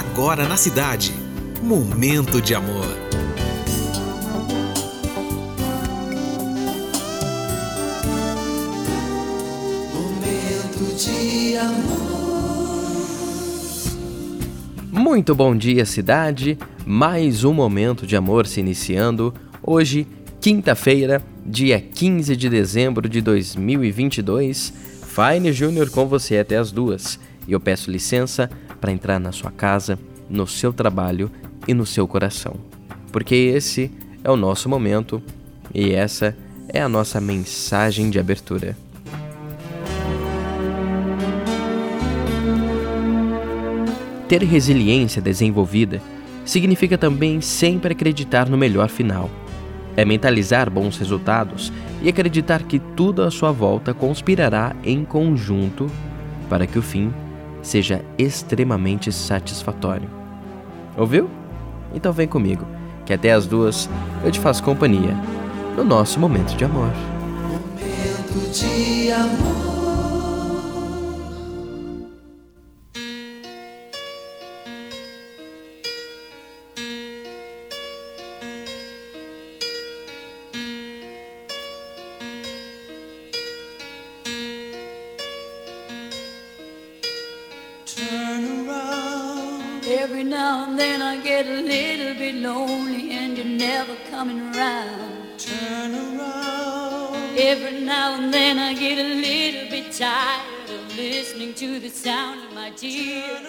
agora na cidade. Momento de amor. Momento de amor. Muito bom dia, cidade. Mais um momento de amor se iniciando. Hoje, quinta-feira, dia 15 de dezembro de 2022. Fine Júnior com você até as duas. E eu peço licença para entrar na sua casa, no seu trabalho e no seu coração. Porque esse é o nosso momento e essa é a nossa mensagem de abertura. Ter resiliência desenvolvida significa também sempre acreditar no melhor final. É mentalizar bons resultados e acreditar que tudo à sua volta conspirará em conjunto para que o fim seja extremamente satisfatório. Ouviu? Então vem comigo, que até as duas eu te faço companhia no nosso momento de amor. Momento de amor. Every now and then I get a little bit lonely and you're never coming around. Turn around. Every now and then I get a little bit tired of listening to the sound of my tears.